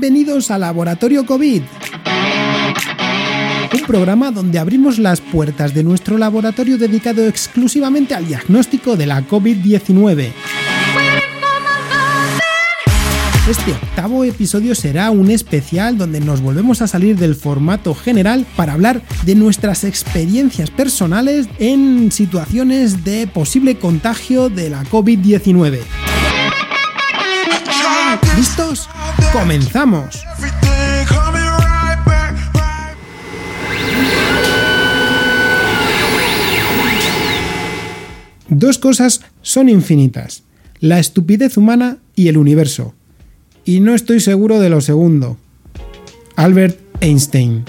Bienvenidos a Laboratorio COVID. Un programa donde abrimos las puertas de nuestro laboratorio dedicado exclusivamente al diagnóstico de la COVID-19. Este octavo episodio será un especial donde nos volvemos a salir del formato general para hablar de nuestras experiencias personales en situaciones de posible contagio de la COVID-19. ¿Listos? ¡Comenzamos! Dos cosas son infinitas, la estupidez humana y el universo. Y no estoy seguro de lo segundo. Albert Einstein.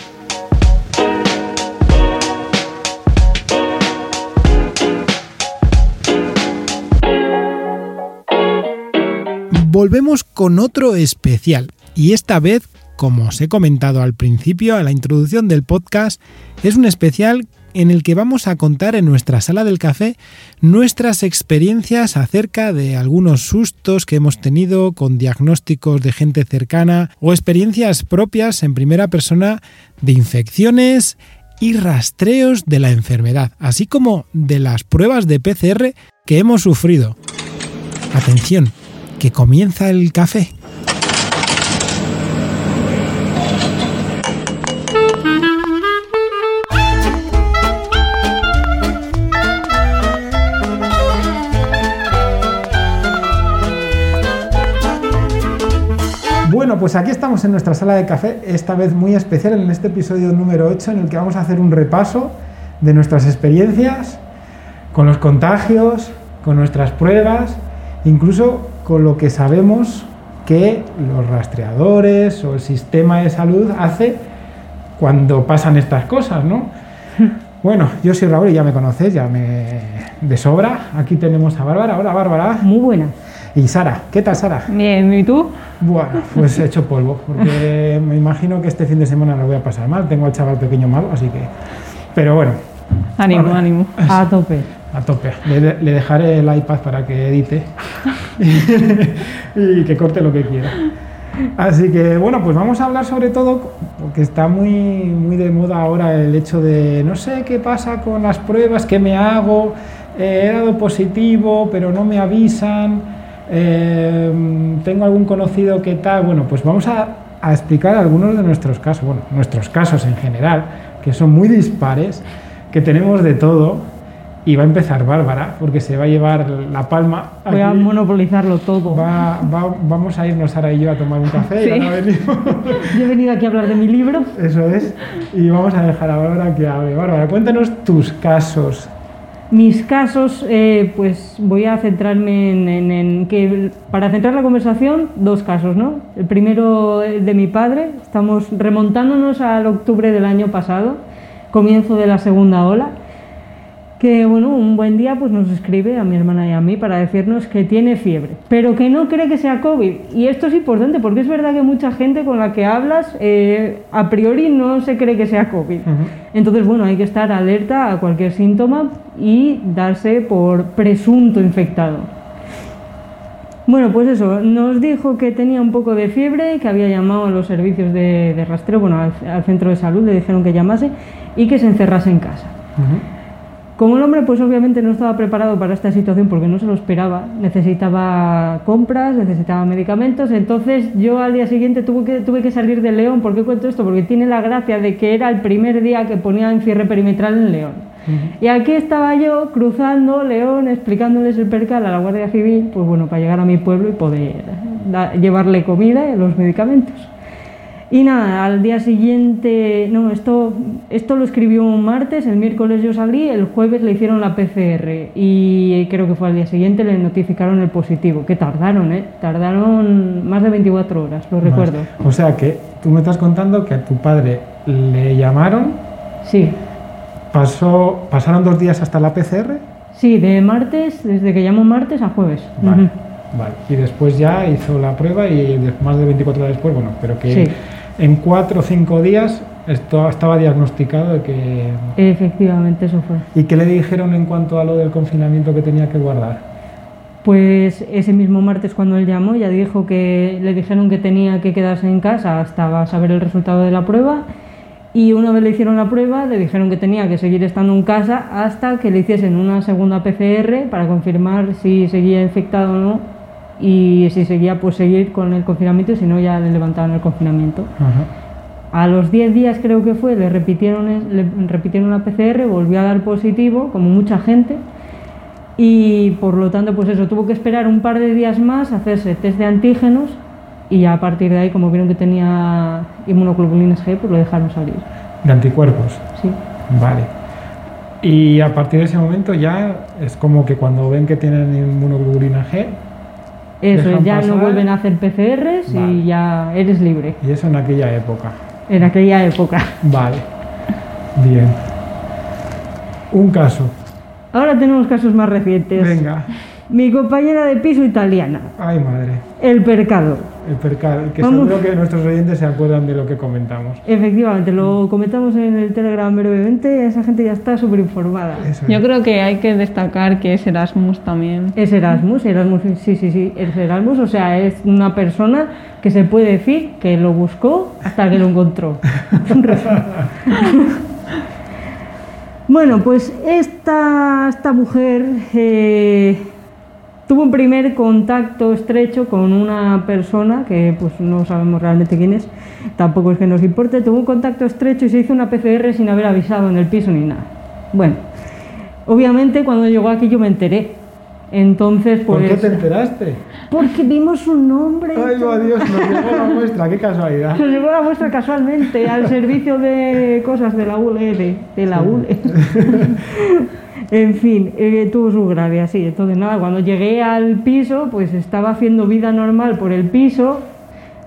Volvemos con otro especial, y esta vez, como os he comentado al principio, a la introducción del podcast, es un especial en el que vamos a contar en nuestra sala del café nuestras experiencias acerca de algunos sustos que hemos tenido con diagnósticos de gente cercana o experiencias propias en primera persona de infecciones y rastreos de la enfermedad, así como de las pruebas de PCR que hemos sufrido. Atención, que comienza el café. Bueno, pues aquí estamos en nuestra sala de café, esta vez muy especial en este episodio número 8 en el que vamos a hacer un repaso de nuestras experiencias con los contagios, con nuestras pruebas, incluso con lo que sabemos que los rastreadores o el sistema de salud hace cuando pasan estas cosas, ¿no? Bueno, yo soy Raúl y ya me conocéis, ya me de sobra. Aquí tenemos a Bárbara. Hola, Bárbara. Muy buena. Y Sara, ¿qué tal Sara? Bien, ¿y tú? Bueno, pues he hecho polvo, porque me imagino que este fin de semana lo voy a pasar mal. Tengo al chaval pequeño malo, así que. Pero bueno. Ánimo, ánimo. A tope. A tope. Le, le, dejaré el iPad para que edite y que corte lo que quiera. Así que bueno, pues vamos a hablar sobre todo, porque está muy, muy de moda ahora el hecho de no sé qué pasa con las pruebas, qué me hago, eh, he dado positivo, pero no me avisan, eh, tengo algún conocido que tal. Bueno, pues vamos a, a explicar algunos de nuestros casos, bueno, nuestros casos en general, que son muy dispares, que tenemos de todo y va a empezar Bárbara, porque se va a llevar la palma. Aquí. Voy a monopolizarlo todo. Va, va, vamos a irnos Sara y yo a tomar un café. Sí. Y ahora venimos. Yo he venido aquí a hablar de mi libro. Eso es. Y vamos a dejar a Bárbara que hable. Bárbara, cuéntanos tus casos. Mis casos, eh, pues voy a centrarme en, en, en, que, para centrar la conversación, dos casos, ¿no? El primero de mi padre, estamos remontándonos al octubre del año pasado, comienzo de la segunda ola que bueno, un buen día pues nos escribe a mi hermana y a mí para decirnos que tiene fiebre, pero que no cree que sea COVID. Y esto es importante porque es verdad que mucha gente con la que hablas eh, a priori no se cree que sea COVID. Uh -huh. Entonces, bueno, hay que estar alerta a cualquier síntoma y darse por presunto infectado. Bueno, pues eso, nos dijo que tenía un poco de fiebre, que había llamado a los servicios de, de rastreo, bueno, al, al, centro de salud, le dijeron que llamase y que se encerrase en casa. Uh -huh. Como el hombre, pues obviamente no estaba preparado para esta situación porque no se lo esperaba. Necesitaba compras, necesitaba medicamentos. Entonces yo al día siguiente tuve que, tuve que salir de León. ¿Por qué cuento esto? Porque tiene la gracia de que era el primer día que ponía en cierre perimetral en León. Y aquí estaba yo cruzando León, explicándoles el percal a la Guardia Civil, pues bueno, para llegar a mi pueblo y poder llevarle comida y los medicamentos. Y nada, al día siguiente, no, esto, esto lo escribió un martes, el miércoles yo salí, el jueves le hicieron la PCR y creo que fue al día siguiente le notificaron el positivo, que tardaron, ¿eh? Tardaron más de 24 horas, lo más. recuerdo. O sea que tú me estás contando que a tu padre le llamaron. Sí. Pasó, ¿Pasaron dos días hasta la PCR? Sí, de martes, desde que llamó martes a jueves. Vale. Uh -huh. Vale, y después ya hizo la prueba y más de 24 horas después, bueno, pero que sí en cuatro o cinco días esto estaba diagnosticado de que... Efectivamente, eso fue. ¿Y qué le dijeron en cuanto a lo del confinamiento que tenía que guardar? Pues ese mismo martes cuando él llamó ya dijo que le dijeron que tenía que quedarse en casa hasta saber el resultado de la prueba y una vez le hicieron la prueba le dijeron que tenía que seguir estando en casa hasta que le hiciesen una segunda PCR para confirmar si seguía infectado o no y si seguía pues seguir con el confinamiento si no ya le levantaban el confinamiento. A los 10 días creo que fue, le repitieron, le repitieron la PCR, volvió a dar positivo, como mucha gente, y por lo tanto, pues eso, tuvo que esperar un par de días más, hacerse test de antígenos y ya a partir de ahí, como vieron que tenía inmunoglobulinas G, pues lo dejaron salir. ¿De anticuerpos? Sí. Vale. Y a partir de ese momento ya es como que cuando ven que tienen inmunoglobulina G, eso, ya no vuelven a hacer PCRs y ya eres libre. Y eso en aquella época. En aquella época. Vale. Bien. Un caso. Ahora tenemos casos más recientes. Venga. Mi compañera de piso italiana. Ay, madre. El percado. El percado, que seguro que nuestros oyentes se acuerdan de lo que comentamos. Efectivamente, lo comentamos en el Telegram brevemente, esa gente ya está súper informada. Yo creo que hay que destacar que es Erasmus también. Es Erasmus, Erasmus, sí, sí, sí, es Erasmus, o sea, es una persona que se puede decir que lo buscó hasta que lo encontró. bueno, pues esta, esta mujer... Eh, tuvo un primer contacto estrecho con una persona que pues no sabemos realmente quién es, tampoco es que nos importe, tuvo un contacto estrecho y se hizo una PCR sin haber avisado en el piso ni nada. Bueno, obviamente cuando llegó aquí yo me enteré. Entonces, pues. ¿Por qué te enteraste? Porque vimos un nombre. Ay, Dios, nos llegó la muestra, qué casualidad. Nos llegó la muestra casualmente al servicio de cosas de la ULE, de la ULE. En fin, eh, tuvo su gracia, sí. Entonces, nada, cuando llegué al piso, pues estaba haciendo vida normal por el piso.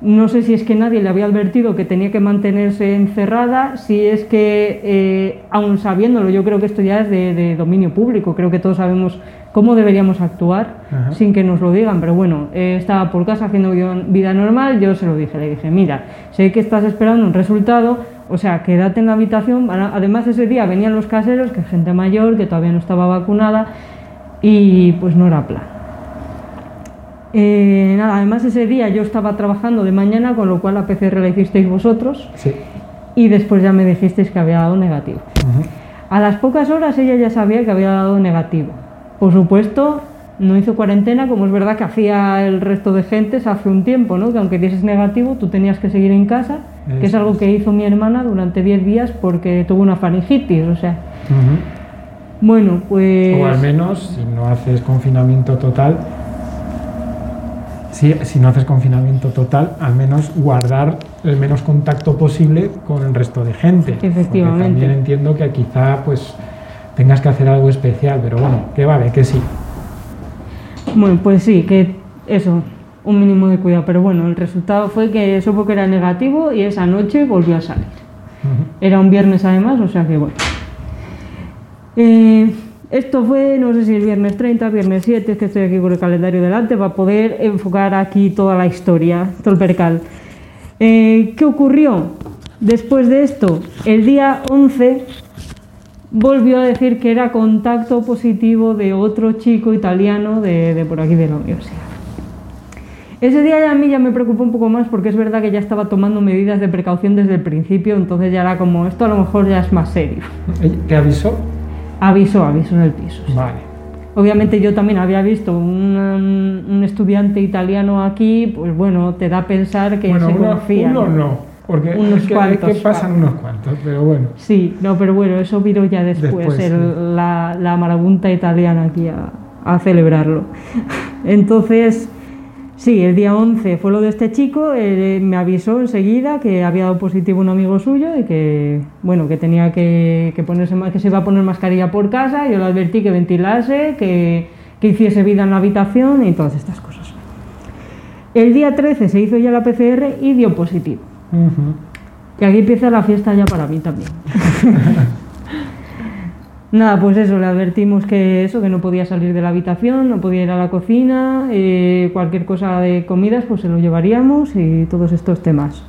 No sé si es que nadie le había advertido que tenía que mantenerse encerrada, si es que, eh, aún sabiéndolo, yo creo que esto ya es de, dominio público, creo que todos sabemos cómo deberíamos actuar sin que nos lo digan, pero bueno, eh, estaba por casa haciendo vida normal, yo se lo dije, le dije, mira, sé que estás esperando un resultado, o sea, quédate en la habitación. Además, ese día venían los caseros, que gente mayor, que todavía no estaba vacunada, y pues no era plan. Eh, nada, además ese día yo estaba trabajando de mañana, con lo cual la PCR la hicisteis vosotros. Sí. Y después ya me dijisteis que había dado negativo. A las pocas horas ella ya sabía que había dado negativo. Por supuesto, no hizo cuarentena, como es verdad que hacía el resto de gentes hace un tiempo, ¿no? que aunque dieses negativo, tú tenías que seguir en casa, que es algo que hizo mi hermana durante 10 días porque tuvo una faringitis, o sea. Bueno, pues... O al menos, si no haces confinamiento total, si, si no haces confinamiento total, al menos guardar el menos contacto posible con el resto de gente. Efectivamente. también entiendo que quizá pues tengas que hacer algo especial, pero bueno, que vale, que sí. Bueno, pues sí, que eso, un mínimo de cuidado. Pero bueno, el resultado fue que supo que era negativo y esa noche volvió a salir. Era un viernes además, o sea que bueno. Eh, esto fue, no sé si el viernes 30, viernes 7, es que estoy aquí con el calendario delante para poder enfocar aquí toda la historia, todo el percal. Eh, ¿Qué ocurrió después de esto? El día 11 volvió a decir que era contacto positivo de otro chico italiano de, por aquí de la universidad. Ese día a mí ya me preocupó un poco más porque es verdad que ya estaba tomando medidas de precaución desde el principio, entonces ya era como, esto a lo mejor ya es más serio. ¿Te avisó? Avisó, avisó en el piso. Vale. Obviamente yo también había visto un, estudiante italiano aquí, pues bueno, te da a pensar que se confía. Uno no porque unos que, cuantos, pasan unos cuantos, pero bueno. Sí, no, pero bueno, eso vino ya después, la, la, marabunta italiana aquí a, celebrarlo. Entonces, sí, el día 11 fue lo de este chico, eh, me avisó enseguida que había dado positivo un amigo suyo y que, bueno, que tenía que, que, ponerse, que se iba a poner mascarilla por casa, yo le advertí que ventilase, que, que hiciese vida en la habitación y todas estas cosas. El día 13 se hizo ya la PCR y dio positivo. Que aquí empieza la fiesta ya para mí también. Nada, pues eso, le advertimos que eso, que no podía salir de la habitación, no podía ir a la cocina, eh, cualquier cosa de comidas pues se lo llevaríamos y todos estos temas.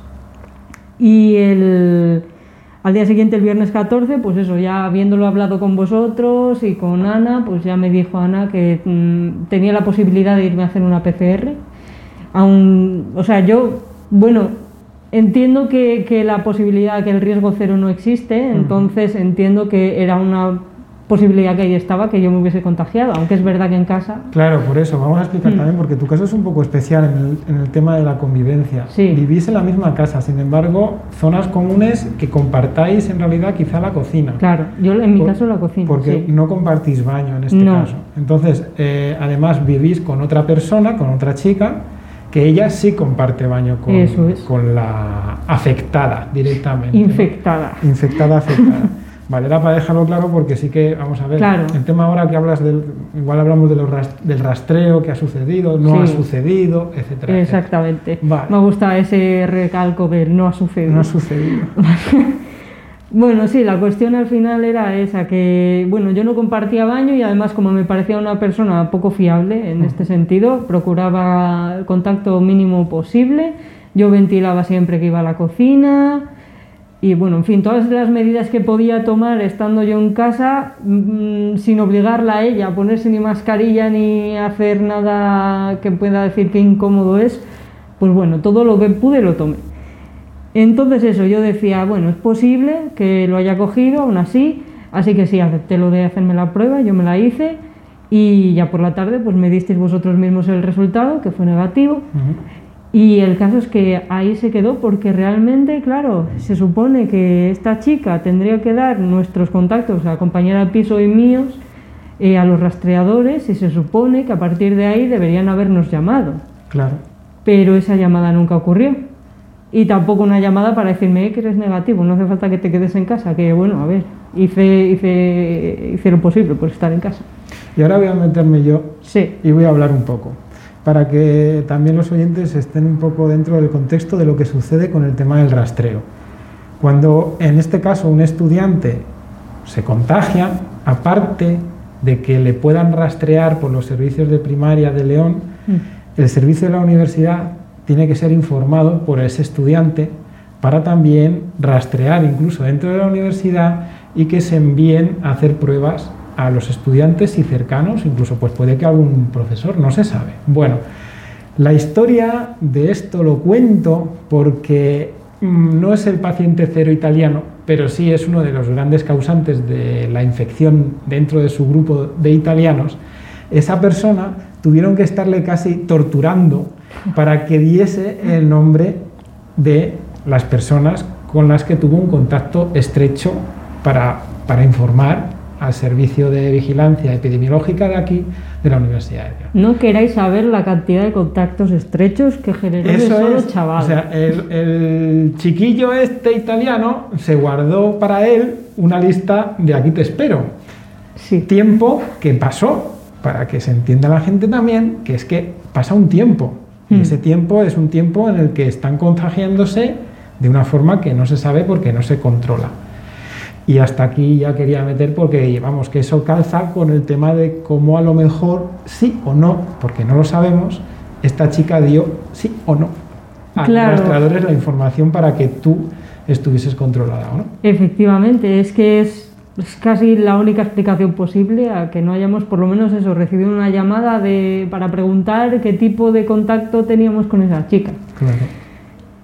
Y el, Al día siguiente, el viernes 14, pues eso, ya habiéndolo hablado con vosotros y con Ana, pues ya me dijo Ana que mm, tenía la posibilidad de irme a hacer una PCR. Aún, o sea, yo, bueno, entiendo que, que la posibilidad, que el riesgo cero no existe, entonces entiendo que era una posibilidad que ahí estaba que yo me hubiese contagiado, aunque es verdad que en casa... Claro, por eso, vamos a explicar Mm. también, porque tu caso es un poco especial en el, en el tema de la convivencia. Sí. Vivís en la misma casa, sin embargo, zonas comunes que compartáis en realidad quizá la cocina. Claro, yo en mi Por- caso la cocina. Porque sí. no compartís baño en este No. caso. Entonces, eh, además vivís con otra persona, con otra chica, que ella sí comparte baño con, es. con la afectada directamente. ¿no? Infectada. Infectada, afectada. Vale, era para dejarlo claro porque sí que, vamos a ver, Claro. el tema ahora que hablas del, igual hablamos de los del rastreo que ha sucedido, no Sí. ha sucedido, etcétera. etcétera. Exactamente. Vale. Me gusta ese recalco del no ha sucedido. No ha sucedido. Bueno, sí, la cuestión al final era esa, que bueno, yo no compartía baño y además como me parecía una persona poco fiable en este sentido, procuraba el contacto mínimo posible, yo ventilaba siempre que iba a la cocina y bueno, en fin, todas las medidas que podía tomar estando yo en casa mm, sin obligarla a ella a ponerse ni mascarilla ni hacer nada que pueda decir que incómodo es, pues bueno, todo lo que pude lo tomé. Entonces eso, yo decía, bueno, es posible que lo haya cogido, aún así, así que sí, acepté lo de hacerme la prueba, yo me la hice y ya por la tarde pues me disteis vosotros mismos el resultado, que fue negativo. Y el caso es que ahí se quedó porque realmente, claro, se supone que esta chica tendría que dar nuestros contactos a compañera de piso y míos eh, a los rastreadores y se supone que a partir de ahí deberían habernos llamado Claro. pero esa llamada nunca ocurrió. Y tampoco una llamada para decirme "Eh, que eres negativo, no hace falta que te quedes en casa, que bueno, a ver, hice, hice, hice lo posible por estar en casa. Y ahora voy a meterme yo Sí, y voy a hablar un poco, para que también los oyentes estén un poco dentro del contexto de lo que sucede con el tema del rastreo. Cuando en este caso un estudiante se contagia, aparte de que le puedan rastrear por los servicios de primaria de León, Mm. el servicio de la universidad tiene que ser informado por ese estudiante para también rastrear incluso dentro de la universidad y que se envíen a hacer pruebas a los estudiantes y cercanos, incluso pues puede que algún profesor, no se sabe. Bueno, la historia de esto lo cuento porque mm, no es el paciente cero italiano, pero sí es uno de los grandes causantes de la infección dentro de su grupo de italianos. Esa persona tuvieron que estarle casi torturando para que diese el nombre de las personas con las que tuvo un contacto estrecho para, para informar al servicio de vigilancia epidemiológica de aquí, de la Universidad no queráis saber la cantidad de contactos estrechos que generó ese Eso solo es, chaval. o sea, el, el chiquillo este italiano se guardó para él una lista de aquí te espero. sí, Tiempo que pasó, para que se entienda la gente también, que es que pasa un tiempo. Y Mm. ese tiempo es un tiempo en el que están contagiándose de una forma que no se sabe porque no se controla. Y hasta aquí ya quería meter porque, vamos, que eso calza con el tema de cómo a lo mejor, sí o no, porque no lo sabemos, esta chica dio sí o no a Claro. los rastreadores la información para que tú estuvieses controlada, ¿o ¿no? efectivamente, es que es, es casi la única explicación posible a que no hayamos por lo menos eso, recibido una llamada de, para preguntar qué tipo de contacto teníamos con esa chica. Claro.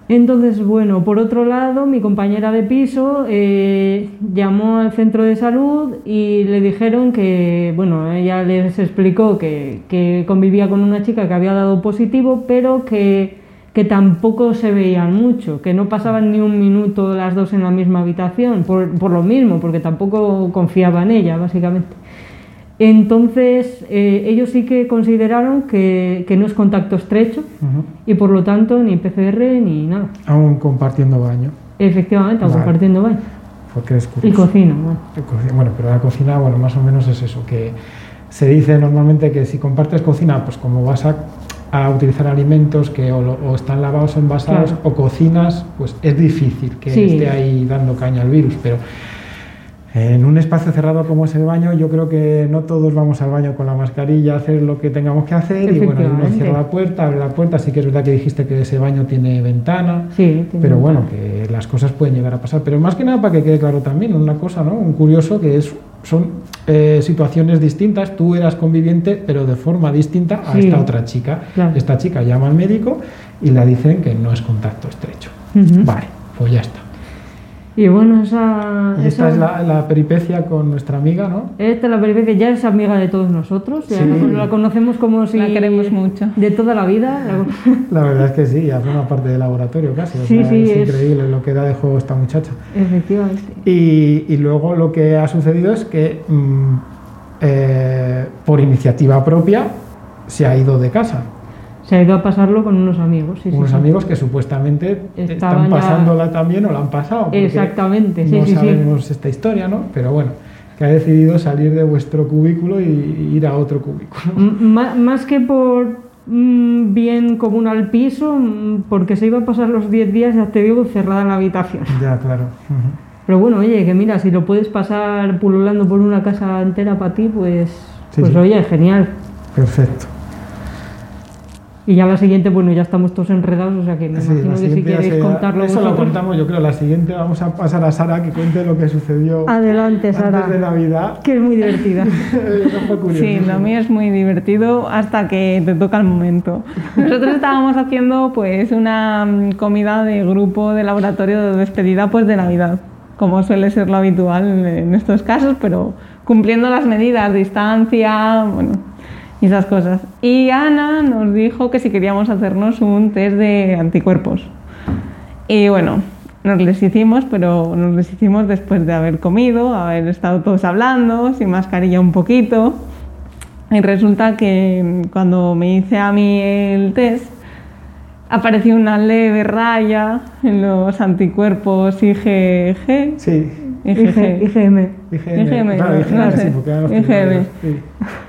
Entonces, bueno, por otro lado, mi compañera de piso eh, llamó al centro de salud y le dijeron que, bueno, ella les explicó que, que convivía con una chica que había dado positivo, pero que, que tampoco se veían mucho, que no pasaban ni un minuto las dos en la misma habitación, por, por lo mismo, porque tampoco confiaba en ella, básicamente. Entonces, eh, ellos sí que consideraron que, que no es contacto estrecho Ujú. y por lo tanto ni PCR ni nada. Aún compartiendo baño, Efectivamente, aún Vale. compartiendo baño. porque Y curioso. cocina, bueno. Bueno, pero la cocina, bueno, más o menos es eso, que se dice normalmente que si compartes cocina, pues como vas a, a utilizar alimentos que o, o están lavados o envasados Claro. o cocinas, pues es difícil que Sí. esté ahí dando caña al virus, pero En un espacio cerrado como es el baño, yo creo que no todos vamos al baño con la mascarilla a hacer lo que tengamos que hacer y bueno, uno cierra la puerta, abre la puerta, sí que es verdad que dijiste que ese baño tiene ventana, sí, pero bueno, que las cosas pueden llegar a pasar. Pero más que nada para que quede claro también una cosa, ¿no? Un curioso que es, son eh, situaciones distintas, tú eras conviviente pero de forma distinta a esta otra chica. Esta chica llama al médico y le dicen que no es contacto estrecho. Vale, pues ya está. Y bueno, esa... esta es la, peripecia con nuestra amiga, ¿no? Esta es la peripecia, ya es amiga de todos nosotros, la conocemos como si... La queremos mucho. De toda la vida. La, verdad es que sí, ya forma parte del laboratorio casi. sí, sí, es, increíble lo que da de juego esta muchacha. Efectivamente. Y, y luego lo que ha sucedido es que mm, eh, por iniciativa propia se ha ido de casa. Se ha ido a pasarlo con unos amigos. Sí, unos amigos que supuestamente están pasándola también o la han pasado. Exactamente, sí, no sabemos esta historia, ¿no? Pero bueno, que ha decidido salir de vuestro cubículo y ir a otro cubículo. más que por mm, bien común al piso, mm, porque se iba a pasar los 10 días, ya te digo, cerrada en la habitación. Ya, claro. Pero bueno, oye, que mira, si lo puedes pasar pululando por una casa entera para ti, pues, pues oye, genial. Perfecto. Y ya la siguiente, bueno, ya estamos todos enredados, o sea que me imagino que si queréis contarlo Eso lo contamos, yo creo. La siguiente vamos a pasar a Sara que cuente lo que sucedió Adelante, Sara. antes de Navidad. Que es muy divertida. sí, lo mío es muy divertido hasta que te toca el momento. Nosotros estábamos haciendo pues una mm, comida de grupo de laboratorio de despedida pues de Navidad, como suele ser lo habitual en estos casos, pero cumpliendo las medidas, distancia, bueno y esas cosas. Y Ana nos dijo que si queríamos hacernos un test de anticuerpos. Y bueno, nos les hicimos, pero nos les hicimos después de haber comido, haber estado todos hablando, sin mascarilla un poquito. Y resulta que cuando me hice a mí el test, apareció una leve raya en los anticuerpos IgG. Sí. IgM. IgM. IgM.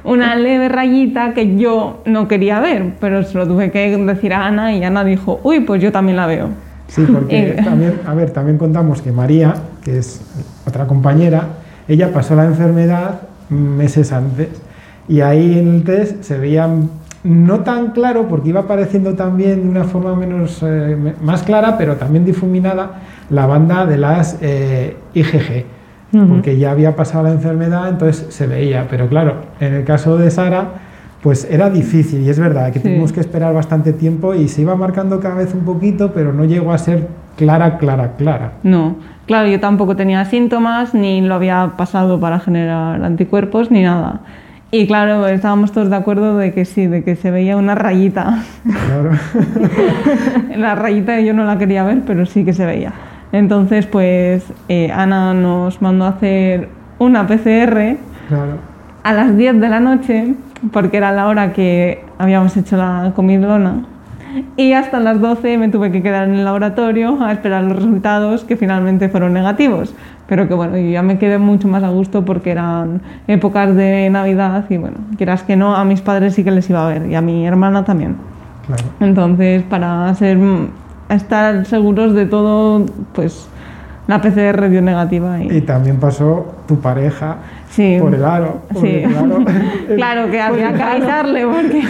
Una leve rayita que yo no quería ver, pero se lo tuve que decir a Ana y Ana dijo, uy, pues yo también la veo. Sí, porque también, a ver, también contamos que María, que es otra compañera, ella pasó la enfermedad meses antes y ahí en el test se veían no tan claro porque iba apareciendo también de una forma menos eh, más clara pero también difuminada la banda de las eh, IgG porque ya había pasado la enfermedad entonces se veía pero claro en el caso de Sara pues era difícil y es verdad que tuvimos que esperar bastante tiempo y se iba marcando cada vez un poquito pero no llegó a ser clara clara clara. No claro yo tampoco tenía síntomas ni lo había pasado para generar anticuerpos ni nada y claro, estábamos todos de acuerdo de que sí, de que se veía una rayita. Claro. la rayita yo no la quería ver, pero sí que se veía. Entonces, pues eh, Ana nos mandó a hacer una PCR a las 10 de la noche, porque era la hora que habíamos hecho la comidona. Y hasta las 12 me tuve que quedar en el laboratorio a esperar los resultados que finalmente fueron negativos pero que bueno, ya me quedé mucho más a gusto porque eran épocas de Navidad y bueno, quieras que no, a mis padres sí que les iba a ver y a mi hermana también. Entonces, para ser, estar seguros de todo, pues la PCR dio negativa. Y, y también pasó tu pareja por el aro. sí. claro que había que avisarle porque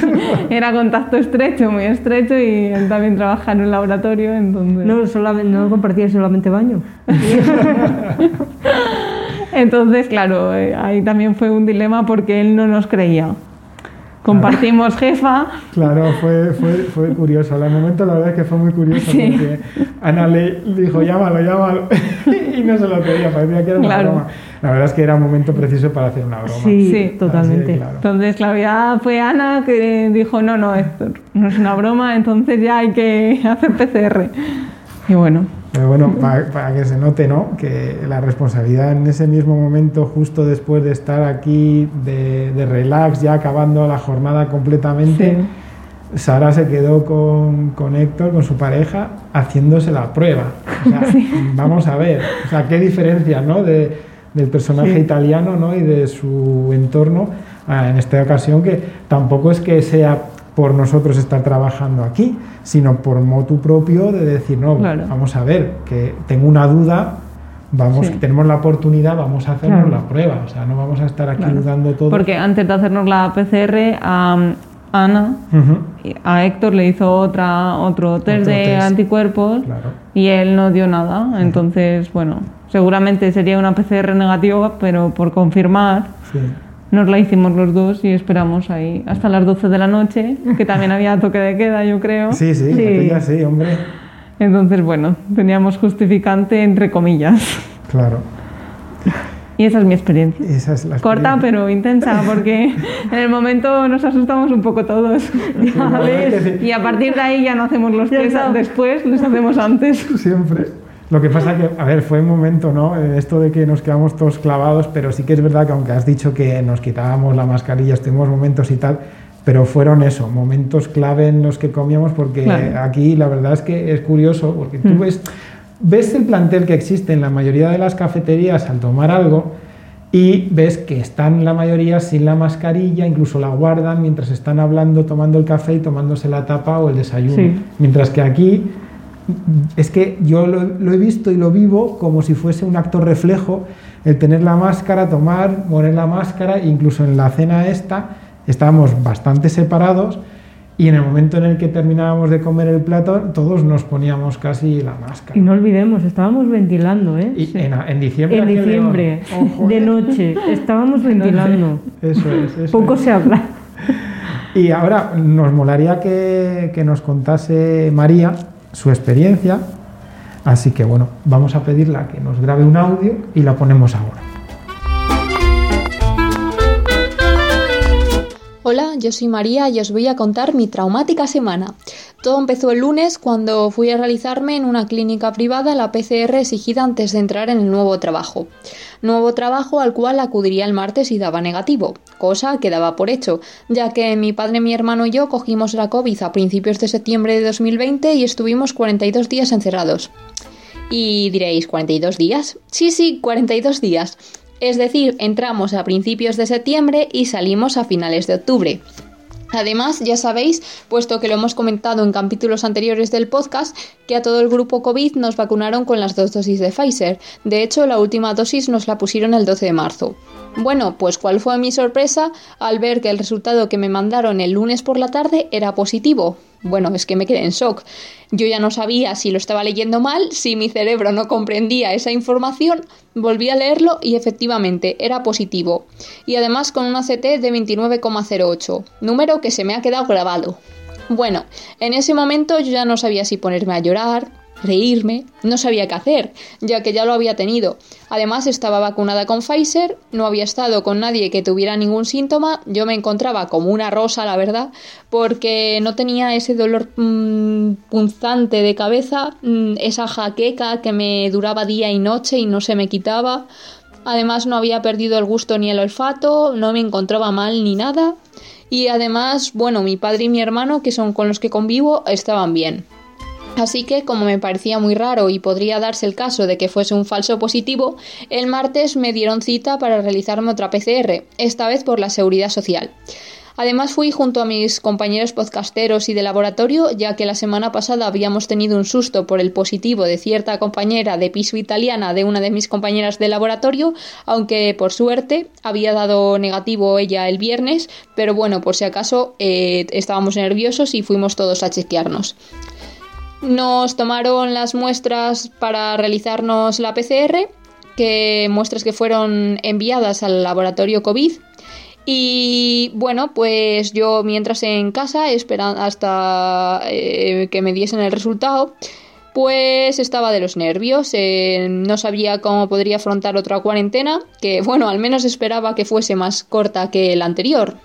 era contacto estrecho, muy estrecho y él también trabaja en un laboratorio. Entonces... No, solamente, no compartía solamente baño. entonces, claro, eh, ahí también fue un dilema porque él no nos creía. Compartimos jefa. Claro, fue, fue, fue curioso. Al momento la verdad es que fue muy curioso porque Ana le dijo llámalo, llámalo y no se lo creía, parecía que era una broma. La verdad es que era un momento preciso para hacer una broma. Sí, totalmente. Entonces, claro, ya fue Ana que dijo, no, no, esto no es una broma, entonces ya hay que hacer PCR. Y bueno. Pero bueno, para, que se note, ¿no? Que la responsabilidad en ese mismo momento, justo después de estar aquí de, relax, ya acabando la jornada completamente, Sara se quedó con, con, Héctor, con su pareja, haciéndose la prueba. O sea, Vamos a ver, o sea, qué diferencia, ¿no? De, del personaje italiano, ¿no? Y de su entorno, ah, en esta ocasión, que tampoco es que sea por nosotros estar trabajando aquí, sino por motu propio de decir, no, vamos a ver, que tengo una duda vamos, Sí. tenemos la oportunidad, vamos a hacernos Claro. la prueba, o sea, no vamos a estar aquí Claro. dudando todo. Porque antes de hacernos la PCR, a Ana, Ujú, y a Héctor le hizo otra, otro test Otro de test. anticuerpos Claro. y él no dio nada. Entonces, bueno, seguramente sería una PCR negativa, pero por confirmar, Sí. Nos la hicimos los dos y esperamos ahí hasta las 12 de la noche, que también había toque de queda, yo creo. Sí, sí, Sí. sí, hombre. Entonces, bueno, teníamos justificante entre comillas. Claro. Y esa es mi experiencia. Esa es la Corta experiencia. pero intensa porque en el momento nos asustamos un poco todos. Y a partir de ahí ya no hacemos los está. después, los hacemos antes. Siempre. Lo que pasa que, a ver, fue un momento, ¿no? Eh, Esto de que nos quedamos todos clavados, pero sí que es verdad que aunque has dicho que nos quitábamos la mascarilla, estuvimos momentos y tal, pero fueron eso, momentos clave en los que comíamos, porque Claro. aquí la verdad es que es curioso, porque tú ves, ves el plantel que existe en la mayoría de las cafeterías al tomar algo y ves que están la mayoría sin la mascarilla, incluso la guardan mientras están hablando, tomando el café y tomándose la tapa o el desayuno. Sí. Mientras que aquí es que yo lo, lo he visto y lo vivo como si fuese un acto reflejo el tener la máscara, tomar, poner la máscara, incluso en la cena esta estábamos bastante separados y en el momento en el que terminábamos de comer el plato todos nos poníamos casi la máscara. Y no olvidemos, estábamos ventilando, ¿eh? Y en, en diciembre. En diciembre, de ¿eh? noche, estábamos ventilando. Eso es, eso Poco es. se habla. Y ahora nos molaría que, que nos contase María su experiencia. Así que bueno, vamos a pedirla que nos grabe un audio y la ponemos ahora. Hola, yo soy María y os voy a contar mi traumática semana. Todo empezó el lunes cuando fui a realizarme en una clínica privada la PCR exigida antes de entrar en el nuevo trabajo. Nuevo trabajo al cual acudiría el martes y daba negativo, cosa que daba por hecho, ya que mi padre, mi hermano y yo cogimos la COVID a principios de septiembre de 2020 y estuvimos 42 días encerrados. Y diréis, ¿42 días? Sí, sí, 42 días. Es decir, entramos a principios de septiembre y salimos a finales de octubre. Además, ya sabéis, puesto que lo hemos comentado en capítulos anteriores del podcast, que a todo el grupo COVID nos vacunaron con las dos dosis de Pfizer. De hecho, la última dosis nos la pusieron el 12 de marzo. Bueno, pues cuál fue mi sorpresa al ver que el resultado que me mandaron el lunes por la tarde era positivo. Bueno, es que me quedé en shock. Yo ya no sabía si lo estaba leyendo mal, si mi cerebro no comprendía esa información, volví a leerlo y efectivamente era positivo. Y además con una CT de 29,08, número que se me ha quedado grabado. Bueno, en ese momento yo ya no sabía si ponerme a llorar, reírme, no sabía qué hacer, ya que ya lo había tenido. Además estaba vacunada con Pfizer, no había estado con nadie que tuviera ningún síntoma, yo me encontraba como una rosa, la verdad, porque no tenía ese dolor mm, punzante de cabeza, mm, esa jaqueca que me duraba día y noche y no se me quitaba. Además no había perdido el gusto ni el olfato, no me encontraba mal ni nada. Y además, bueno, mi padre y mi hermano, que son con los que convivo, estaban bien. Así que, como me parecía muy raro y podría darse el caso de que fuese un falso positivo, el martes me dieron cita para realizarme otra PCR, esta vez por la Seguridad Social. Además fui junto a mis compañeros podcasteros y de laboratorio, ya que la semana pasada habíamos tenido un susto por el positivo de cierta compañera de piso italiana de una de mis compañeras de laboratorio, aunque por suerte había dado negativo ella el viernes, pero bueno, por si acaso eh, estábamos nerviosos y fuimos todos a chequearnos. Nos tomaron las muestras para realizarnos la PCR, que muestras que fueron enviadas al laboratorio COVID. Y bueno, pues yo mientras en casa, esperando hasta eh, que me diesen el resultado, pues estaba de los nervios, eh, no sabía cómo podría afrontar otra cuarentena, que bueno, al menos esperaba que fuese más corta que la anterior.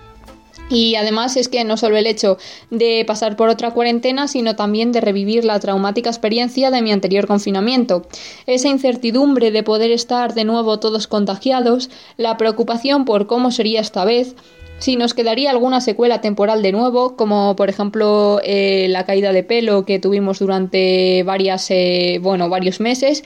Y además es que no solo el hecho de pasar por otra cuarentena, sino también de revivir la traumática experiencia de mi anterior confinamiento. Esa incertidumbre de poder estar de nuevo todos contagiados, la preocupación por cómo sería esta vez, si nos quedaría alguna secuela temporal de nuevo, como por ejemplo eh, la caída de pelo que tuvimos durante varias, eh, bueno, varios meses,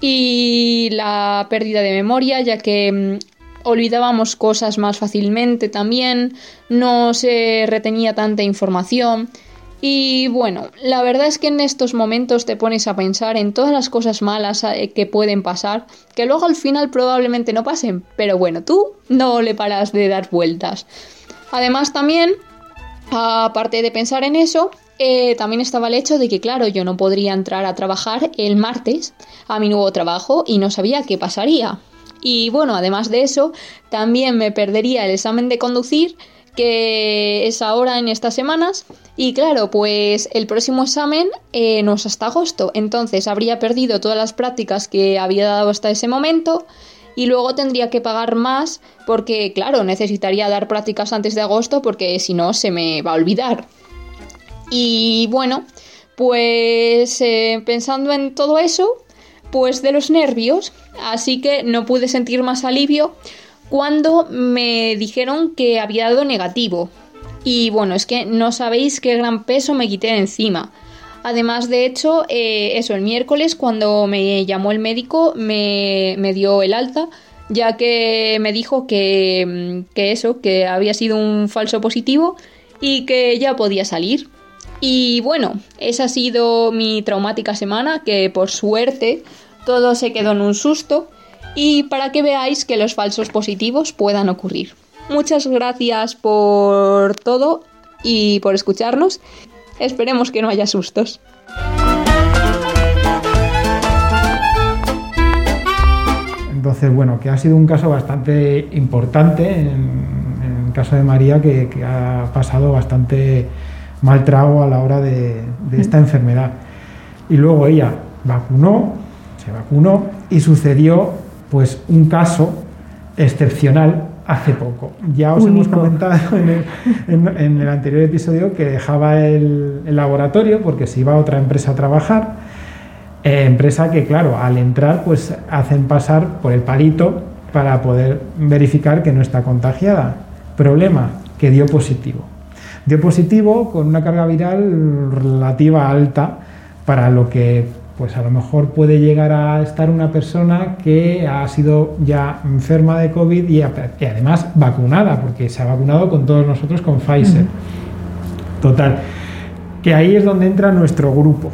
y la pérdida de memoria, ya que mm, olvidábamos cosas más fácilmente también, no se retenía tanta información Y bueno, la verdad es que en estos momentos te pones a pensar en todas las cosas malas eh, que pueden pasar, que luego al final probablemente no pasen, pero bueno, tú no le paras de dar vueltas. Además también, aparte de pensar en eso, eh, también estaba el hecho de que, claro, yo no podría entrar a trabajar el martes a mi nuevo trabajo y no sabía qué pasaría. Y bueno, además de eso, también me perdería el examen de conducir que es ahora en estas semanas. Y claro, pues el próximo examen eh, no es hasta agosto, entonces habría perdido todas las prácticas que había dado hasta ese momento y luego tendría que pagar más porque, claro, necesitaría dar prácticas antes de agosto porque si no se me va a olvidar. Y bueno, pues eh, pensando en todo eso, pues de los nervios, así que no pude sentir más alivio cuando me dijeron que había dado negativo. Y bueno, es que no sabéis qué gran peso me quité de encima. Además, de hecho, eh, eso, el miércoles cuando me llamó el médico me, dio el alta, ya que me dijo que, que eso, que había sido un falso positivo y que ya podía salir. Y bueno, esa ha sido mi traumática semana, que por suerte todo se quedó en un susto y para que veáis que los falsos positivos puedan ocurrir. Muchas gracias por todo y por escucharnos. Esperemos que no haya sustos. Entonces, bueno, que ha sido un caso bastante importante en, el caso de María, que, ha pasado bastante mal trago a la hora de, de esta enfermedad. Y luego ella vacunó, se vacunó y sucedió pues un caso excepcional hace poco. Ya os hemos comentado en el, anterior episodio que dejaba el, laboratorio porque se iba a otra empresa a trabajar. Eh, empresa que, claro, al entrar, pues hacen pasar por el palito para poder verificar que no está contagiada. Problema, que dio positivo. Dio positivo con una carga viral relativa alta para lo que pues a lo mejor puede llegar a estar una persona que ha sido ya enferma de COVID y, además vacunada, porque se ha vacunado con todos nosotros con Pfizer. Total, que ahí es donde entra nuestro grupo,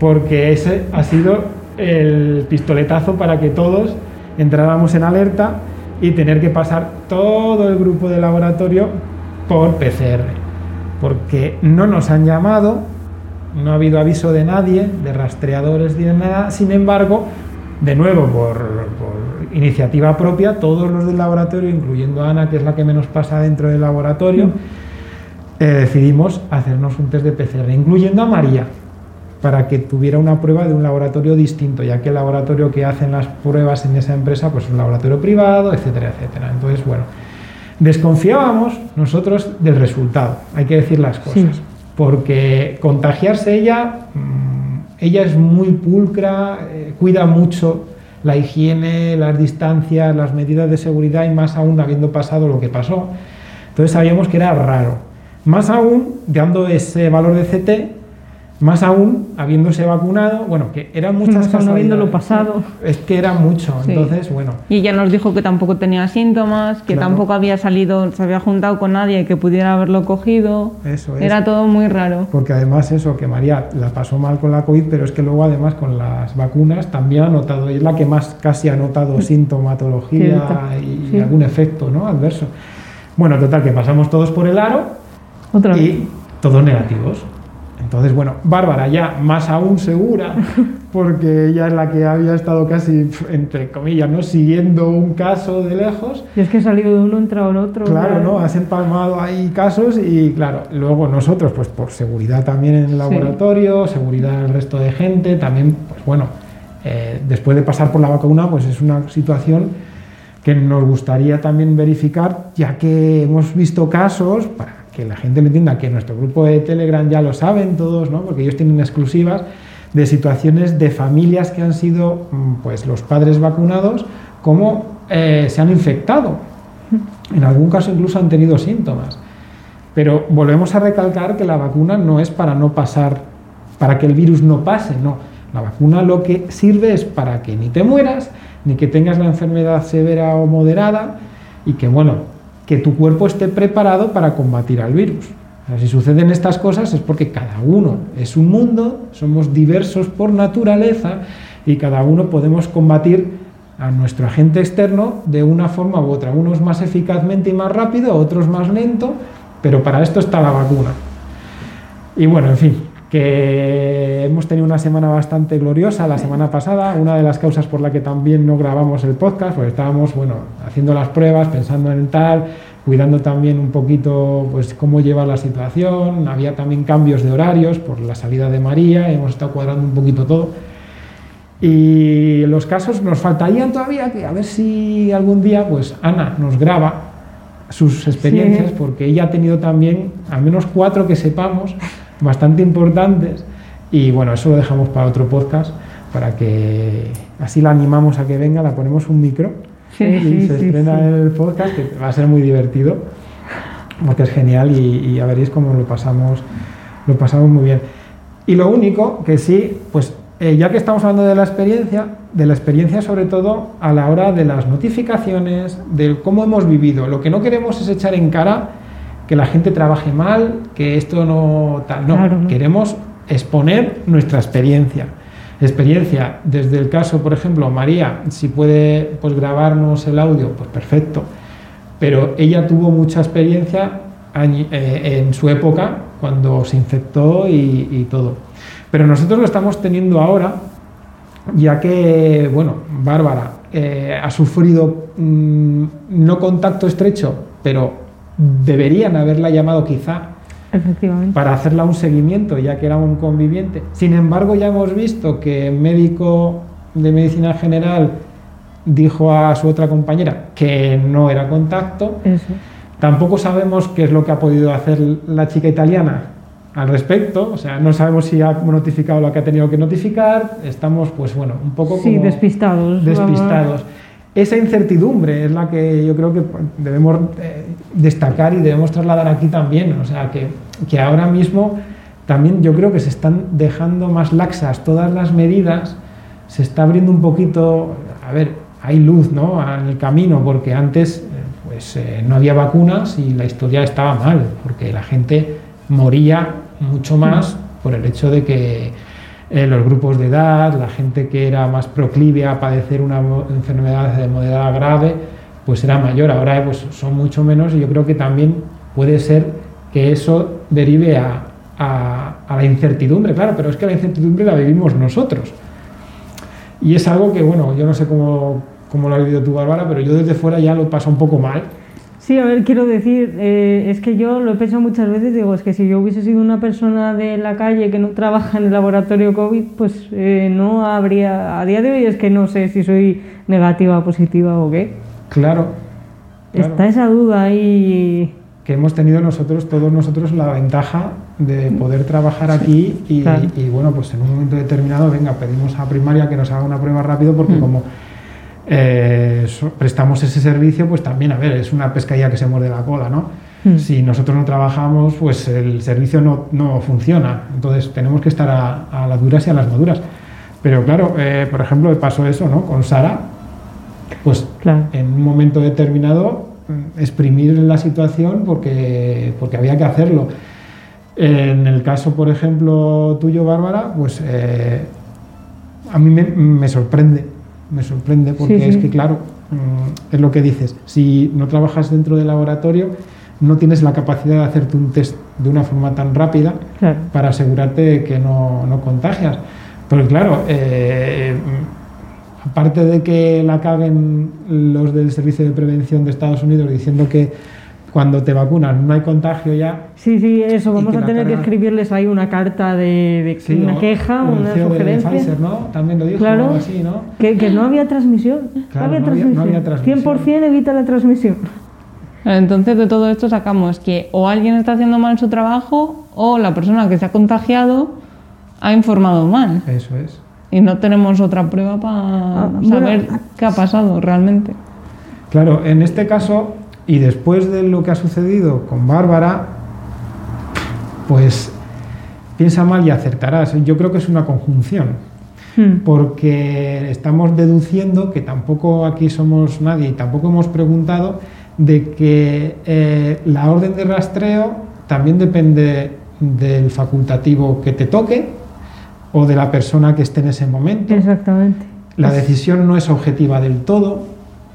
porque ese ha sido el pistoletazo para que todos entráramos en alerta y tener que pasar todo el grupo de laboratorio por PCR, porque no nos han llamado, no ha habido aviso de nadie, de rastreadores ni de nada, sin embargo, de nuevo, por, iniciativa propia, todos los del laboratorio, incluyendo a Ana, que es la que menos pasa dentro del laboratorio, eh, decidimos hacernos un test de PCR, incluyendo a María, para que tuviera una prueba de un laboratorio distinto, ya que el laboratorio que hacen las pruebas en esa empresa pues es un laboratorio privado, etcétera, etcétera. Entonces, bueno, desconfiábamos nosotros del resultado, hay que decir las cosas porque contagiarse ella, mm, ella es muy pulcra, eh, cuida mucho la higiene, las distancias, las medidas de seguridad y más aún habiendo pasado lo que pasó. Entonces sabíamos que era raro. Más aún, dando ese valor de CT, más aún, habiéndose vacunado, bueno, que eran muchas cosas. habiéndolo pasado. Es que era mucho, entonces, bueno. Y ella nos dijo que tampoco tenía síntomas, que tampoco había salido, se había juntado con nadie que pudiera haberlo cogido. Eso es. Era todo muy raro. Porque además eso, que María la pasó mal con la COVID, pero es que luego además con las vacunas también ha notado, y es la que más casi ha notado sintomatología y, algún efecto ¿no? adverso. Bueno, total, que pasamos todos por el aro y todos negativos. Entonces, bueno, Bárbara ya más aún segura, porque ella es la que había estado casi, entre comillas, ¿no? siguiendo un caso de lejos. Y es que ha salido de uno, entrado en otro. Claro, ¿no? Has empalmado ahí casos y, claro, luego nosotros, pues por seguridad también en el laboratorio, seguridad del resto de gente, también, pues bueno, eh, después de pasar por la vacuna, pues es una situación que nos gustaría también verificar, ya que hemos visto casos, para que la gente lo entienda, que nuestro grupo de Telegram ya lo saben todos, ¿no? porque ellos tienen exclusivas de situaciones de familias que han sido mm, pues, los padres vacunados, como eh, se han infectado. En algún caso incluso han tenido síntomas. Pero volvemos a recalcar que la vacuna no es para no pasar, para que el virus no pase, no. La vacuna lo que sirve es para que ni te mueras, ni que tengas la enfermedad severa o moderada, y que, bueno, que tu cuerpo esté preparado para combatir al virus. si suceden estas cosas es porque cada uno es un mundo, somos diversos por naturaleza y cada uno podemos combatir a nuestro agente externo de una forma u otra, unos más eficazmente y más rápido, otros más lento, pero para esto está la vacuna. Y bueno, en fin, que hemos tenido una semana bastante gloriosa la semana pasada, una de las causas por la que también no grabamos el podcast, porque estábamos, bueno, haciendo las pruebas, pensando en tal, cuidando también un poquito pues cómo lleva la situación, había también cambios de horarios por la salida de María, hemos estado cuadrando un poquito todo. Y los casos nos faltarían todavía que a ver si algún día pues Ana nos graba sus experiencias, porque ella ha tenido también al menos cuatro que sepamos bastante importantes y bueno, eso lo dejamos para otro podcast para que así la animamos a que venga, la ponemos un micro y se estrena el podcast que va a ser muy divertido porque es genial y, ya veréis cómo lo pasamos lo pasamos muy bien. Y lo único que sí pues eh, ya que estamos hablando de la experiencia de la experiencia sobre todo a la hora de las notificaciones de cómo hemos vivido. Lo que no queremos es echar en cara que la gente trabaje mal, que esto no tal. No, queremos exponer nuestra experiencia. Experiencia, desde el caso, por ejemplo, María, si puede pues, grabarnos el audio, pues perfecto. Pero ella tuvo mucha experiencia eh, en su época, cuando se infectó y, todo. Pero nosotros lo estamos teniendo ahora, ya que, bueno, Bárbara eh, ha sufrido mm, no contacto estrecho, pero deberían haberla llamado quizá para hacerla un seguimiento, ya que era un conviviente. Sin embargo, ya hemos visto que el médico de medicina general dijo a su otra compañera que no era contacto. Tampoco sabemos qué es lo que ha podido hacer la chica italiana al respecto, o sea, no sabemos si ha notificado lo que ha tenido que notificar, estamos pues bueno, un poco como despistados. Despistados esa incertidumbre es la que yo creo que debemos eh, destacar y debemos trasladar aquí también. O sea, que, que, ahora mismo también yo creo que se están dejando más laxas todas las medidas, se está abriendo un poquito, a ver, hay luz ¿no? en el camino, porque antes pues, eh, no había vacunas y la historia estaba mal, porque la gente moría mucho más por el hecho de que eh, los grupos de edad, la gente que era más proclive a padecer una enfermedad de moderada grave, pues era mayor. Ahora pues, son mucho menos y yo creo que también puede ser que eso derive a, la incertidumbre, claro, pero es que la incertidumbre la vivimos nosotros. Y es algo que, bueno, yo no sé cómo, cómo lo has vivido tú, Bárbara, pero yo desde fuera ya lo paso un poco mal Sí, a ver, quiero decir, eh, es que yo lo he pensado muchas veces, digo, es que si yo hubiese sido una persona de la calle que no trabaja en el laboratorio COVID, pues eh, no habría, a día de hoy es que no sé si soy negativa, positiva o qué. Claro. Está esa duda ahí. Que hemos tenido nosotros, todos nosotros, la ventaja de poder trabajar aquí y, bueno, pues en un momento determinado, venga, pedimos a primaria que nos haga una prueba rápido porque mm. como eh, prestamos ese servicio, pues también, a ver, es una pescadilla que se muerde la cola, ¿no? Hmm. Si nosotros no trabajamos, pues el servicio no, no funciona. Entonces tenemos que estar a, las duras y a las maduras. Pero claro, eh, por ejemplo, pasó eso, ¿no? Con Sara, pues en un momento determinado mm, exprimir la situación porque, porque había que hacerlo. En el caso, por ejemplo, tuyo, Bárbara, pues eh, a mí me sorprende me sorprende porque es que, claro, mm, es lo que dices, si no trabajas dentro del laboratorio, no tienes la capacidad de hacerte un test de una forma tan rápida para asegurarte de que no, no contagias. Pero claro, eh, aparte de que la caguen los del Servicio de Prevención de Estados Unidos diciendo que cuando te vacunas no hay contagio ya. Sí, sí, eso, vamos a tener que escribirles ahí una carta de, una queja, una CEO sugerencia. De Pfizer, ¿no? También lo dijo, claro, así, ¿no? Que, que, no había transmisión. no, había transmisión. 100% evita la transmisión. Entonces de todo esto sacamos que o alguien está haciendo mal su trabajo o la persona que se ha contagiado ha informado mal. Eso es. Y no tenemos otra prueba para ah, saber qué ha pasado realmente. Claro, en este caso y después de lo que ha sucedido con Bárbara, pues piensa mal y acertarás. Yo creo que es una conjunción, hmm. porque estamos deduciendo que tampoco aquí somos nadie y tampoco hemos preguntado de que eh, la orden de rastreo también depende del facultativo que te toque o de la persona que esté en ese momento. Exactamente. La decisión no es objetiva del todo,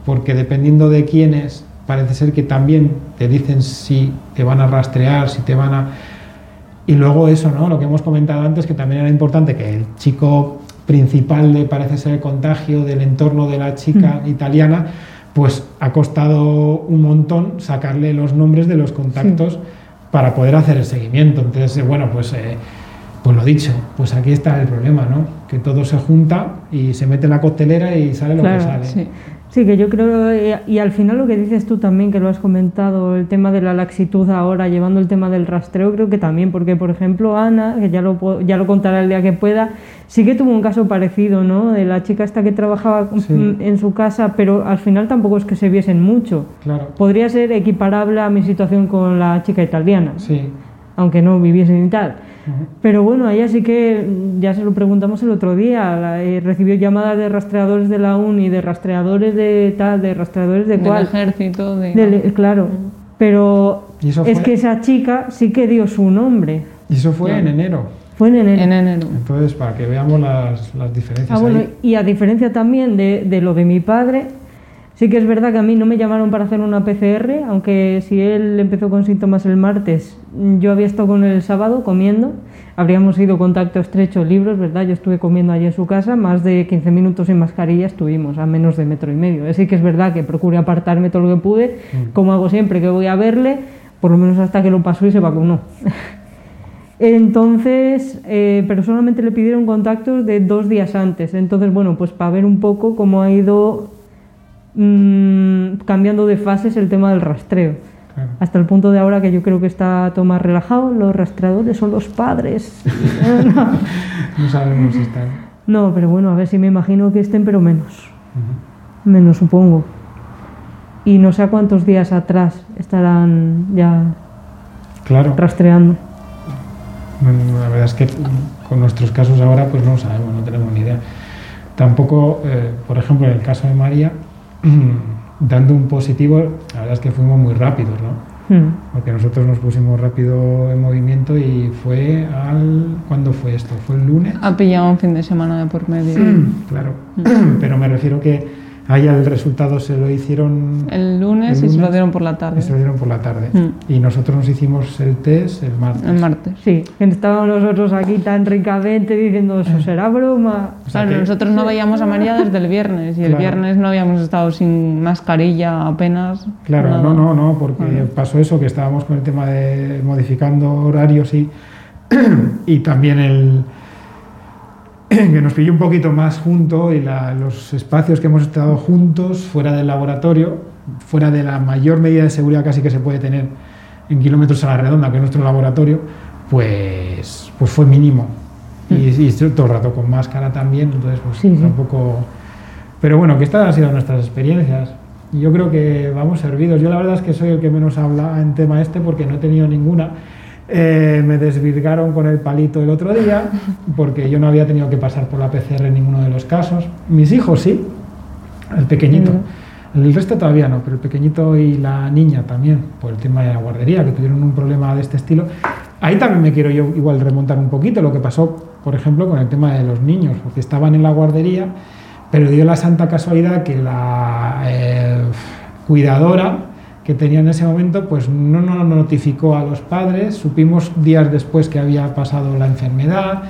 porque dependiendo de quiénes, parece ser que también te dicen si te van a rastrear, si te van a... Y luego eso, ¿no? Lo que hemos comentado antes, que también era importante que el chico principal de, parece ser, el contagio del entorno de la chica Mm. italiana, pues ha costado un montón sacarle los nombres de los contactos para poder hacer el seguimiento. Entonces, eh, bueno, pues, eh, pues lo dicho, pues aquí está el problema, ¿no? Que todo se junta y se mete en la coctelera y sale lo Claro, que sale. Sí. Sí, que yo creo, eh, y al final lo que dices tú también, que lo has comentado, el tema de la laxitud ahora, llevando el tema del rastreo, creo que también, porque por ejemplo Ana, que ya lo, ya lo contará el día que pueda, sí que tuvo un caso parecido, ¿no? De la chica esta que trabajaba Sí. mm, en su casa, pero al final tampoco es que se viesen mucho. Claro, Podría ser equiparable a mi situación con la chica italiana, sí. Aunque no viviesen y tal. Pero bueno, a ella sí que, mm, ya se lo preguntamos el otro día, la- eh, recibió llamadas de rastreadores de la uni, de rastreadores de tal, de rastreadores de Del cuál. ejército, de... Del- claro, pero ¿Y eso es fue? que esa chica sí que dio su nombre. Y eso fue en enero. Fue en enero. En enero. Entonces, para que veamos las, las diferencias. Ah, bueno, ahí. y a diferencia también de, de lo de mi padre, sí que es verdad que a mí no me llamaron para hacer una PCR, aunque si él empezó con síntomas el martes, yo había estado con él el sábado comiendo, habríamos ido contacto estrecho, libros, ¿verdad? Yo estuve comiendo allí en su casa, más de 15 minutos sin mascarilla estuvimos, a menos de metro y medio. Así que es verdad que procuré apartarme todo lo que pude, como hago siempre que voy a verle, por lo menos hasta que lo pasó y se vacunó. Entonces, eh, pero solamente le pidieron contactos de dos días antes. Entonces, bueno, pues para ver un poco cómo ha ido mm, cambiando de fases el tema del rastreo. Claro. Hasta el punto de ahora que yo creo que está todo más relajado. Los rastreadores son los padres. No sabemos si están. no, pero bueno, a ver si me imagino que estén, pero menos. Ujú. Menos, supongo. Y no sé a cuántos días atrás estarán ya Claro. rastreando. Bueno, la verdad es que con nuestros casos ahora pues no sabemos, no tenemos ni idea. Tampoco, eh, por ejemplo, en el caso de María, dando un positivo, la verdad es que fuimos muy rápidos, ¿no? Hmm. Porque nosotros nos pusimos rápido en movimiento y fue al... ¿Cuándo fue esto? ¿Fue el lunes? Ha pillado un fin de semana de por medio. Claro. Pero me refiero que ahí el resultado se lo hicieron... El lunes El y se lo lunes dieron por la tarde. y se lo dieron por la tarde. Mm. Y nosotros nos hicimos el test el martes. El martes. Sí, que estábamos nosotros aquí tan ricamente diciendo eso será broma. O sea Claro, que- nosotros no veíamos a María desde el viernes y el Claro. viernes no habíamos estado sin mascarilla apenas. Claro, nada. no, no, no, porque pasó eso, que estábamos con el tema de modificando horarios y, y también el que nos pilló un poquito más junto y la- los espacios que hemos estado juntos fuera del laboratorio, fuera de la mayor medida de seguridad casi que se puede tener en kilómetros a la redonda, que es nuestro laboratorio, pues, pues fue mínimo. Y, y todo el rato con máscara también, entonces pues Sí, tampoco... Pero bueno, que estas han sido nuestras experiencias. Yo creo que vamos servidos. Yo la verdad es que soy el que menos habla en tema este porque no he tenido ninguna. Eh, me desvirgaron con el palito el otro día porque yo no había tenido que pasar por la PCR en ninguno de los casos. Mis hijos sí, el pequeñito. El resto todavía no, pero el pequeñito y la niña también, por el tema de la guardería, que tuvieron un problema de este estilo. Ahí también me quiero yo igual remontar un poquito lo que pasó, por ejemplo, con el tema de los niños, porque estaban en la guardería, pero dio la santa casualidad que la eh, cuidadora que tenía en ese momento, pues no nos notificó a los padres, supimos días después que había pasado la enfermedad,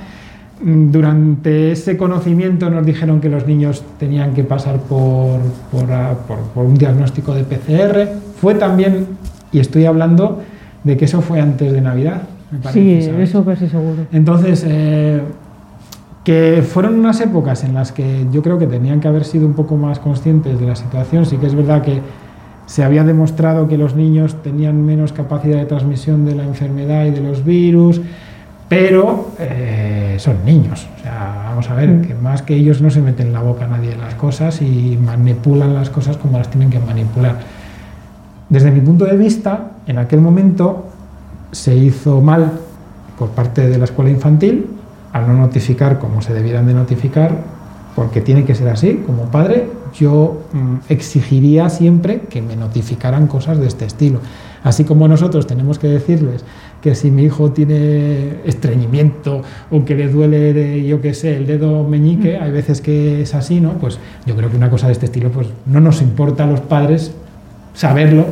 Mm, durante ese conocimiento nos dijeron que los niños tenían que pasar por, por, ah, por- por un diagnóstico de PCR. Fue también, y estoy hablando de que eso fue antes de Navidad. me parece, Sí, ¿sabes? eso casi seguro. Entonces, eh, que fueron unas épocas en las que yo creo que tenían que haber sido un poco más conscientes de la situación. Sí que es verdad que se había demostrado que los niños tenían menos capacidad de transmisión de la enfermedad y de los virus, pero eh, son niños. O sea, vamos a ver, Mm. que más que ellos no se meten en la boca a nadie de las cosas y manipulan las cosas como las tienen que manipular. Desde mi punto de vista, en aquel momento se hizo mal por parte de la escuela infantil al no notificar como se debieran de notificar, porque tiene que ser así. Como padre, yo mm, exigiría siempre que me notificaran cosas de este estilo. Así como nosotros tenemos que decirles que si mi hijo tiene estreñimiento o que le duele, yo qué sé, el dedo meñique, hay veces que es así, ¿no? Pues yo creo que una cosa de este estilo, pues no nos importa a los padres saberlo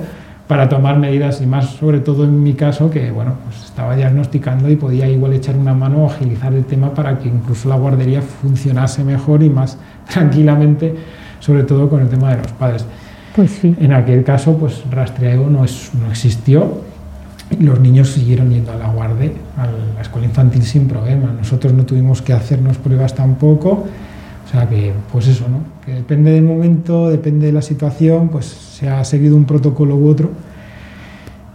para tomar medidas y más sobre todo en mi caso que bueno pues estaba diagnosticando y podía igual echar una mano o agilizar el tema para que incluso la guardería funcionase mejor y más tranquilamente sobre todo con el tema de los padres pues sí en aquel caso pues rastreo no, es, no existió los niños siguieron yendo a la guardia, a la escuela infantil sin problema. Nosotros no tuvimos que hacernos pruebas tampoco. O sea que, pues eso, ¿no? Que depende del momento, depende de la situación, pues se ha seguido un protocolo u otro.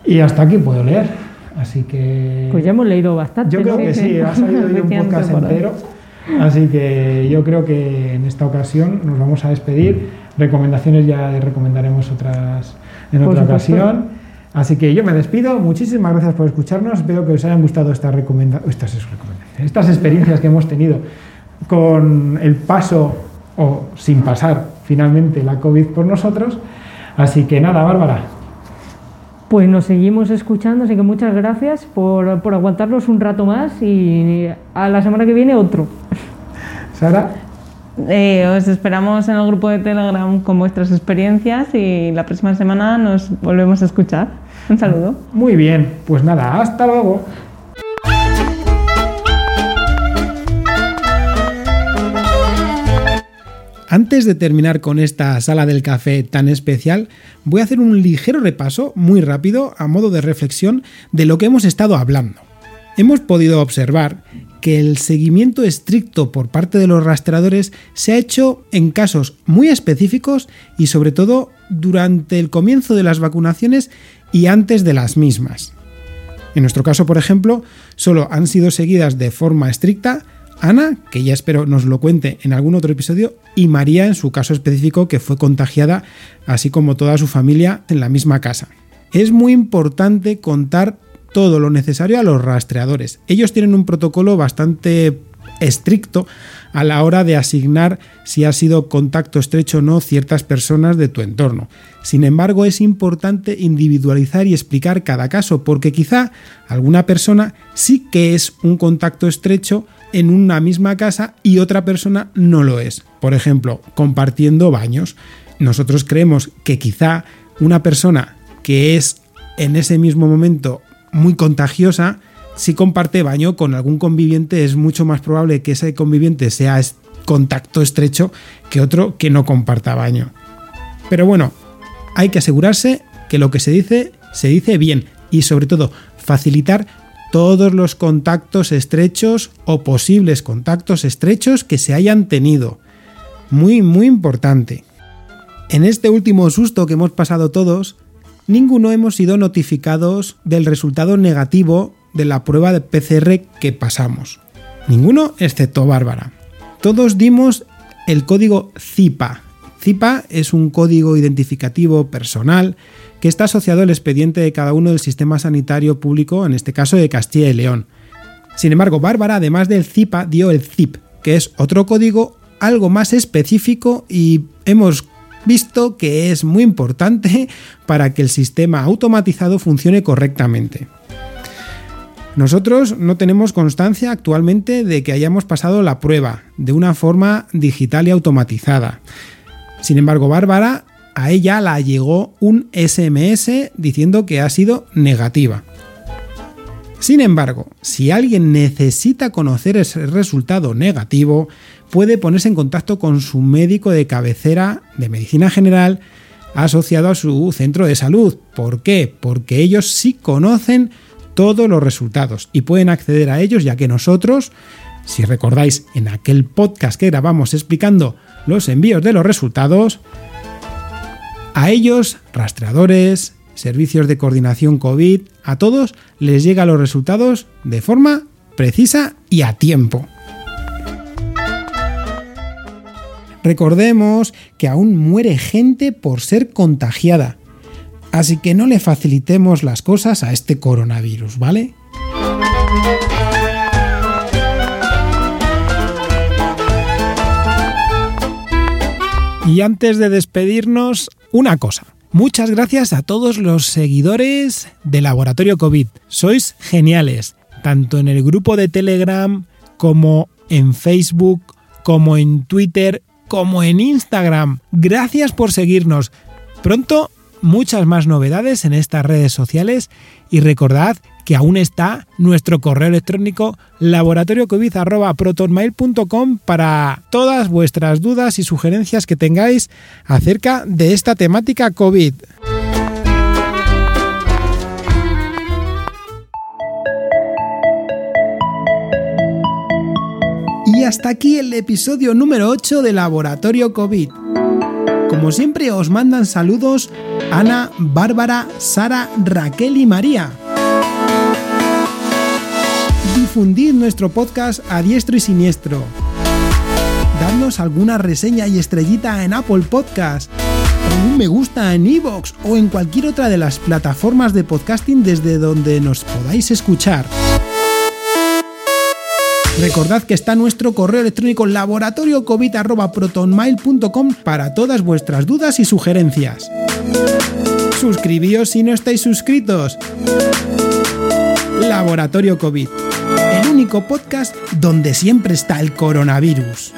Y hasta aquí puedo leer. Así que. Pues ya hemos leído bastante. Yo creo que sí, ha salido ya un podcast entero. Así que yo creo que en esta ocasión nos vamos a despedir. Recomendaciones ya recomendaremos otras en otra ocasión. Así que yo me despido. Muchísimas gracias por escucharnos. Espero que os hayan gustado estas, estas, estas experiencias que hemos tenido con el paso o sin pasar finalmente la COVID por nosotros. Así que nada, Bárbara. Pues nos seguimos escuchando, así que muchas gracias por, por aguantarnos un rato más y a la semana que viene otro. Sara. Eh, os esperamos en el grupo de Telegram con vuestras experiencias y la próxima semana nos volvemos a escuchar. Un saludo. Muy bien, pues nada, hasta luego. Antes de terminar con esta sala del café tan especial, voy a hacer un ligero repaso, muy rápido, a modo de reflexión, de lo que hemos estado hablando. Hemos podido observar que el seguimiento estricto por parte de los rastreadores se ha hecho en casos muy específicos y sobre todo durante el comienzo de las vacunaciones y antes de las mismas. En nuestro caso, por ejemplo, solo han sido seguidas de forma estricta Ana, que ya espero nos lo cuente en algún otro episodio, y María en su caso específico que fue contagiada, así como toda su familia, en la misma casa. Es muy importante contar todo lo necesario a los rastreadores. Ellos tienen un protocolo bastante estricto a la hora de asignar si ha sido contacto estrecho o no ciertas personas de tu entorno. Sin embargo, es importante individualizar y explicar cada caso, porque quizá alguna persona sí que es un contacto estrecho en una misma casa y otra persona no lo es. Por ejemplo, compartiendo baños. Nosotros creemos que quizá una persona que es en ese mismo momento muy contagiosa, si comparte baño con algún conviviente es mucho más probable que ese conviviente sea contacto estrecho que otro que no comparta baño. Pero bueno, hay que asegurarse que lo que se dice se dice bien y sobre todo facilitar todos los contactos estrechos o posibles contactos estrechos que se hayan tenido. Muy, muy importante. En este último susto que hemos pasado todos, ninguno hemos sido notificados del resultado negativo de la prueba de PCR que pasamos. Ninguno excepto Bárbara. Todos dimos el código CIPA. CIPA es un código identificativo personal que está asociado al expediente de cada uno del sistema sanitario público, en este caso de Castilla y León. Sin embargo, Bárbara, además del CIPA, dio el ZIP, que es otro código algo más específico y hemos visto que es muy importante para que el sistema automatizado funcione correctamente. Nosotros no tenemos constancia actualmente de que hayamos pasado la prueba de una forma digital y automatizada. Sin embargo, Bárbara, a ella la llegó un SMS diciendo que ha sido negativa. Sin embargo, si alguien necesita conocer ese resultado negativo, puede ponerse en contacto con su médico de cabecera de medicina general asociado a su centro de salud. ¿Por qué? Porque ellos sí conocen todos los resultados y pueden acceder a ellos ya que nosotros, si recordáis en aquel podcast que grabamos explicando los envíos de los resultados, a ellos, rastreadores, servicios de coordinación COVID, a todos les llegan los resultados de forma precisa y a tiempo. Recordemos que aún muere gente por ser contagiada Así que no le facilitemos las cosas a este coronavirus, ¿vale? Y antes de despedirnos, una cosa. Muchas gracias a todos los seguidores de Laboratorio COVID. Sois geniales, tanto en el grupo de Telegram como en Facebook, como en Twitter, como en Instagram. Gracias por seguirnos. Pronto muchas más novedades en estas redes sociales y recordad que aún está nuestro correo electrónico laboratoriocovid.protonmail.com para todas vuestras dudas y sugerencias que tengáis acerca de esta temática COVID. Hasta aquí el episodio número 8 de Laboratorio COVID. Como siempre os mandan saludos Ana, Bárbara, Sara, Raquel y María difundid nuestro podcast a diestro y siniestro. Dadnos alguna reseña y estrellita en Apple Podcast, un me gusta en Evox o en cualquier otra de las plataformas de podcasting desde donde nos podáis escuchar. Recordad que está nuestro correo electrónico laboratoriocovid.protonmail.com para todas vuestras dudas y sugerencias. Suscribíos si no estáis suscritos. Laboratorio COVID el único podcast donde siempre está el coronavirus.